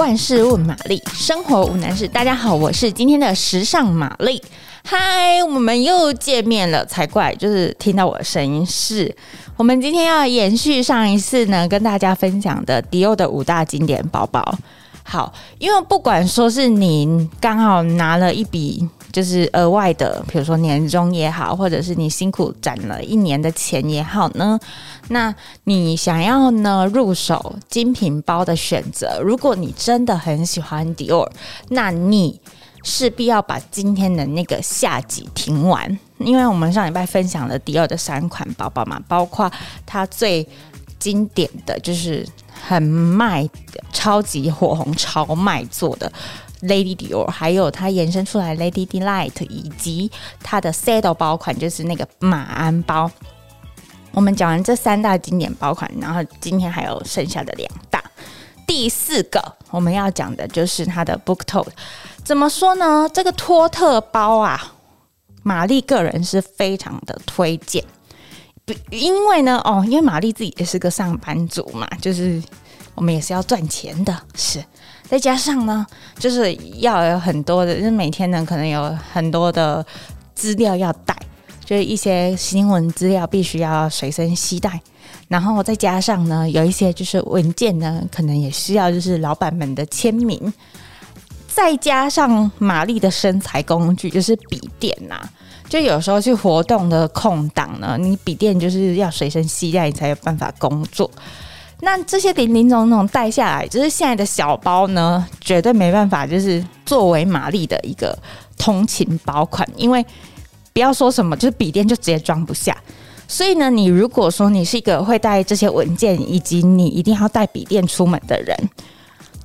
万事问玛丽，生活无难事。大家好，我是今天的时尚玛丽。嗨，我们又见面了，才怪！就是听到我的声音是，我们今天要延续上一次呢，跟大家分享的迪奥的五大经典包包。好，因为不管说是你刚好拿了一笔。就是额外的，比如说年终也好，或者是你辛苦攒了一年的钱也好呢，那你想要呢入手精品包的选择，如果你真的很喜欢迪奥，那你势必要把今天的那个下集听完，因为我们上礼拜分享了迪奥的三款包包嘛，包括它最经典的就是很卖、超级火红、超卖座的。Lady Dior，还有它延伸出来 Lady Delight，以及它的 Saddle 包款，就是那个马鞍包。我们讲完这三大经典包款，然后今天还有剩下的两大。第四个我们要讲的就是它的 Book Tote。怎么说呢？这个托特包啊，玛丽个人是非常的推荐，因为呢，哦，因为玛丽自己也是个上班族嘛，就是我们也是要赚钱的，是。再加上呢，就是要有很多的，就是每天呢可能有很多的资料要带，就是一些新闻资料必须要随身携带，然后再加上呢，有一些就是文件呢，可能也需要就是老板们的签名，再加上玛丽的身材工具就是笔电呐、就有时候去活动的空档呢，你笔电就是要随身携带，你才有办法工作。那这些林林总总带下来，就是现在的小包呢，绝对没办法，就是作为玛丽的一个通勤包款，因为不要说什么，就是笔电就直接装不下。所以呢，你如果说你是一个会带这些文件，以及你一定要带笔电出门的人，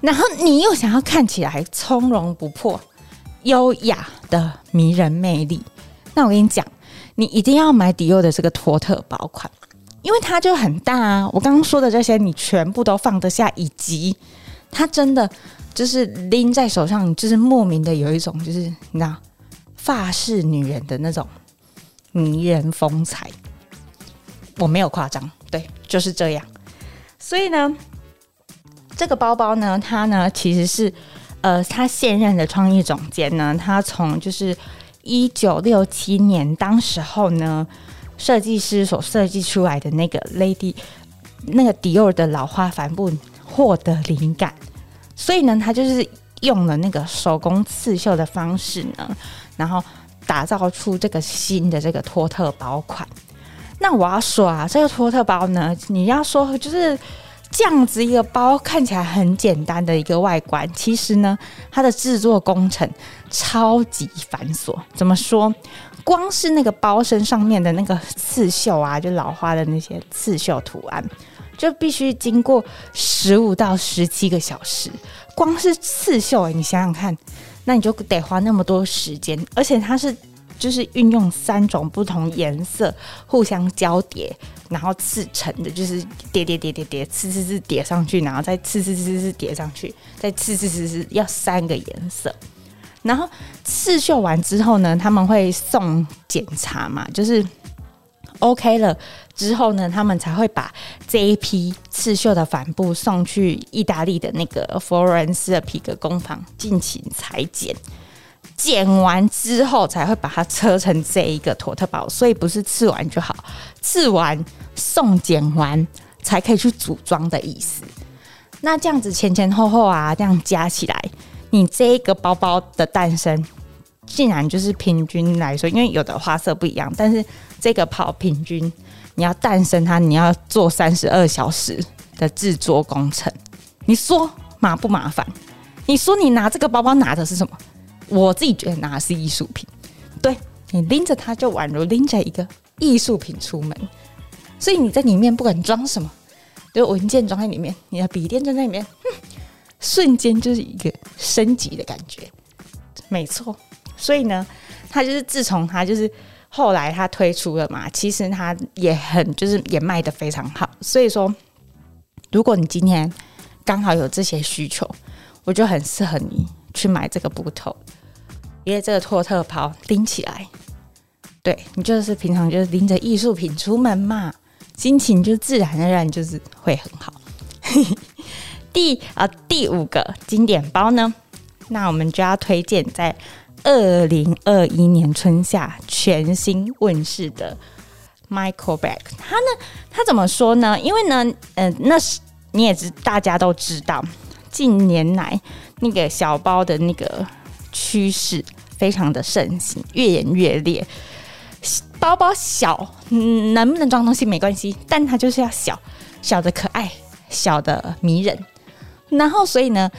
然后你又想要看起来从容不迫、优雅的迷人魅力，那我跟你讲，你一定要买迪奥的这个托特包款。因为它就很大啊，我刚刚说的这些你全部都放得下，以及它真的就是拎在手上，就是莫名的有一种就是你知道法式女人的那种迷人风采。我没有夸张，对，就是这样。所以呢，这个包包呢，它呢其实是呃，它现任的创意总监呢，他从就是一九六七年当时候呢。设计师所设计出来的那个 Lady 那个迪奥的老花帆布获得灵感，所以呢，他就是用了那个手工刺绣的方式呢，然后打造出这个新的这个托特包款。那我要说啊，这个托特包呢，你要说就是这样子一个包，看起来很简单的一个外观，其实呢，它的制作工程超级繁琐。怎么说？光是那个包身上面的那个刺绣啊，就老花的那些刺绣图案，就必须经过十五到十七个小时。光是刺绣，欸，你想想看，那你就得花那么多时间，而且它是就是运用三种不同颜色互相交叠，然后刺成的，就是叠叠叠叠叠，刺刺刺叠上去，然后再刺刺刺刺叠上去，再刺刺刺刺，要三个颜色。然后刺绣完之后呢，他们会送检查嘛，就是 OK 了之后呢，他们才会把这一批刺绣的帆布送去意大利的那个佛罗伦斯的皮革工坊进行裁剪，剪完之后才会把它车成这一个托特包，所以不是刺完就好，刺完送剪完才可以去组装的意思。那这样子前前后后啊，这样加起来。你这一个包包的诞生，竟然就是平均来说，因为有的花色不一样，但是这个跑平均，你要诞生它，你要做三十二小时的制作工程，你说麻不麻烦？你说你拿这个包包拿的是什么？我自己觉得拿是艺术品，对，你拎着它就宛如拎着一个艺术品出门，所以你在里面不管装什么，就文件装在里面，你的笔电就在里面，瞬间就是一个升级的感觉，没错。所以呢，他就是自从他就是后来他推出了嘛，其实他也很就是也卖得非常好。所以说，如果你今天刚好有这些需求，我就很适合你去买这个布头因为这个托特包拎起来，对你就是平常就是拎着艺术品出门嘛，心情就自然而然就是会很好。第啊第五个经典包呢，那我们就要推荐在二零二一年春夏全新问世的 Michael Bag。它呢，它怎么说呢？因为呢，嗯、那是你也知，大家都知道，近年来那个小包的那个趋势非常的盛行，越演越烈。包包小，能不能装东西没关系，但它就是要小，小的可爱，小的迷人。然后，所以呢，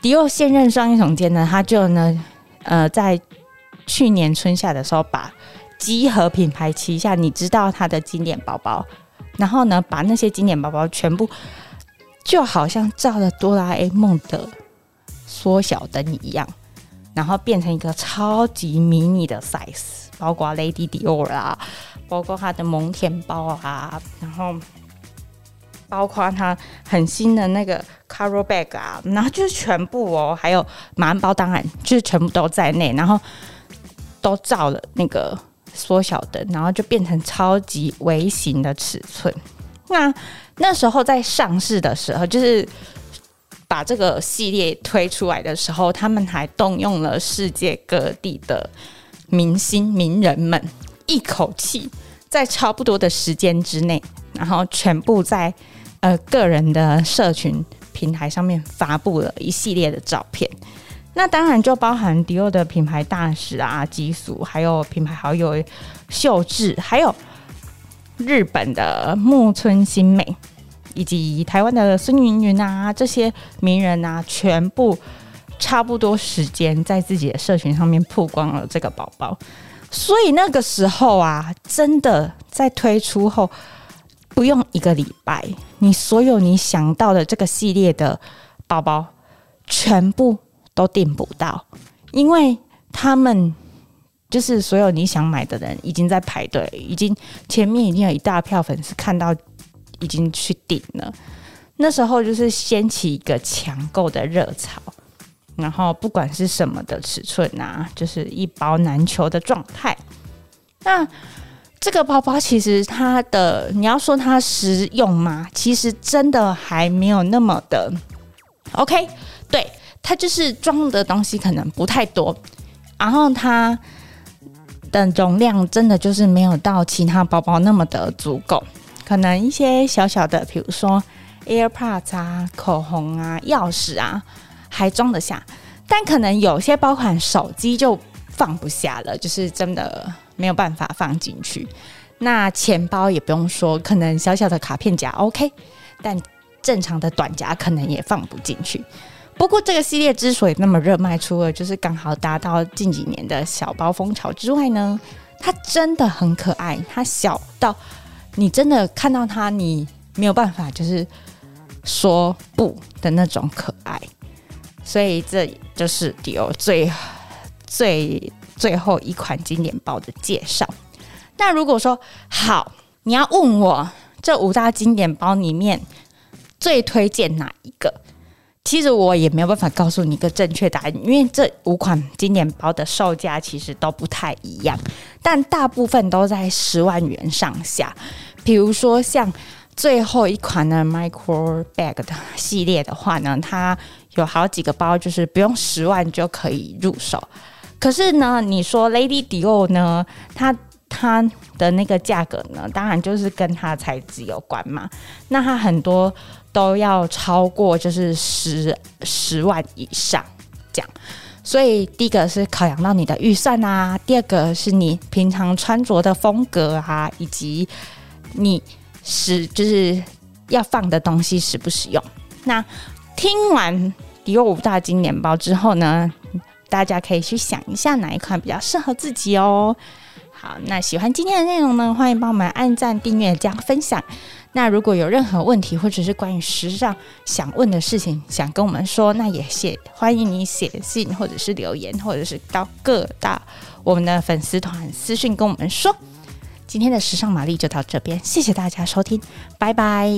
迪奥现任商业总监呢，他就呢，呃，在去年春夏的时候，把集合品牌旗下你知道它的经典包包，然后呢，把那些经典包包全部就好像照了哆啦 A 梦的缩小灯一样，然后变成一个超级迷你的 size。包括 Lady Dior 啊，包括它的蒙恬包啊，然后包括它很新的那个 Caro Bag 啊，然后就是全部哦，还有马鞍包，当然就是全部都在内，然后都照了那个缩小灯，然后就变成超级微型的尺寸。那那时候在上市的时候，就是把这个系列推出来的时候，他们还动用了世界各地的。明星名人们一口气在差不多的时间之内，然后全部在呃个人的社群平台上面发布了一系列的照片。那当然就包含迪奥的品牌大使啊、吉叔，还有品牌好友秀智，还有日本的木村新美，以及台湾的孙芸芸啊，这些名人啊，全部。差不多时间在自己的社群上面曝光了这个宝宝，所以那个时候啊，真的在推出后不用一个礼拜，你所有你想到的这个系列的宝宝全部都订不到，因为他们就是所有你想买的人已经在排队，已经前面已经有一大票粉丝看到已经去顶了，那时候就是掀起一个抢购的热潮。然后不管是什么的尺寸啊，就是一包难求的状态。那这个包包其实它的，你要说它实用吗？其实真的还没有那么的 OK。对，它就是装的东西可能不太多，然后它的容量真的就是没有到其他包包那么的足够。可能一些小小的，比如说 AirPods 啊、口红啊、钥匙啊。还装得下，但可能有些包款手机就放不下了，就是真的没有办法放进去。那钱包也不用说，可能小小的卡片夹 OK，但正常的短夹可能也放不进去。不过这个系列之所以那么热卖，除了就是刚好达到近几年的小包风潮之外呢，它真的很可爱，它小到你真的看到它，你没有办法就是说不的那种可爱。所以这就是迪奥最最最后一款经典包的介绍。那如果说好，你要问我这五大经典包里面最推荐哪一个？其实我也没有办法告诉你一个正确答案，因为这五款经典包的售价其实都不太一样，但大部分都在十万元上下。比如说像。最后一款呢，Micro Bag 的系列的话呢，它有好几个包，就是不用十万就可以入手。可是呢，你说 Lady Dior 呢，它它的那个价格呢，当然就是跟它材质有关嘛。那它很多都要超过就是十十万以上这样。所以第一个是考量到你的预算啊，第二个是你平常穿着的风格啊，以及你。使，就是要放的东西实不实用？那听完迪奥五大经典包之后呢，大家可以去想一下哪一款比较适合自己哦。好，那喜欢今天的内容呢，欢迎帮我们按赞、订阅、加分享。那如果有任何问题或者是关于时尚想问的事情，想跟我们说，那也写欢迎你写信或者是留言，或者是到各大我们的粉丝团私讯跟我们说。今天的时尚玛丽就到这边，谢谢大家收听，拜拜。